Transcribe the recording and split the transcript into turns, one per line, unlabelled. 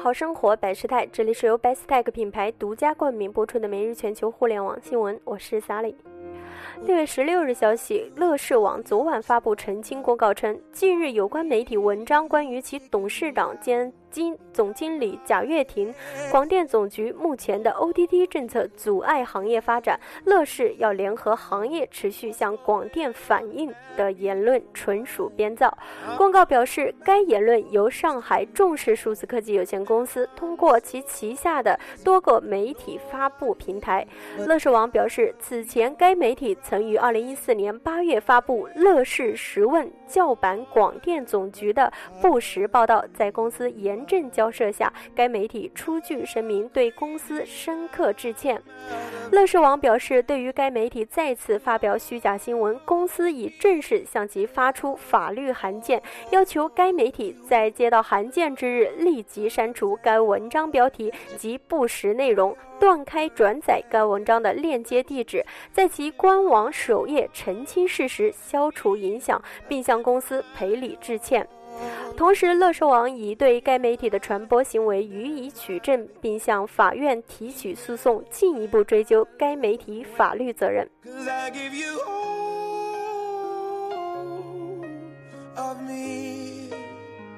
好生活百事泰，这里是由 Bestech 品牌独家冠名播出的每日全球互联网新闻，我是萨里。六月十六日消息，乐视网昨晚发布澄清公告称，近日有关媒体文章关于其董事长兼经总经理贾跃亭，广电总局目前的 otd 政策阻碍行业发展，乐视要联合行业持续向广电反映的言论纯属编造。公告表示，该言论由上海重视数字科技有限公司通过其旗下的多个媒体发布平台。乐视网表示，此前该媒体曾于2014年8月发布《乐视十问》叫板广电总局的不实报道，在公司严。严正交涉下，该媒体出具声明，对公司深刻致歉。乐视网表示，对于该媒体再次发表虚假新闻，公司已正式向其发出法律函件，要求该媒体在接到函件之日立即删除该文章标题及不实内容，断开转载该文章的链接地址，在其官网首页澄清事实，消除影响，并向公司赔礼致歉。同时，乐视网已对该媒体的传播行为予以取证，并向法院提起诉讼，进一步追究该媒体法律责任。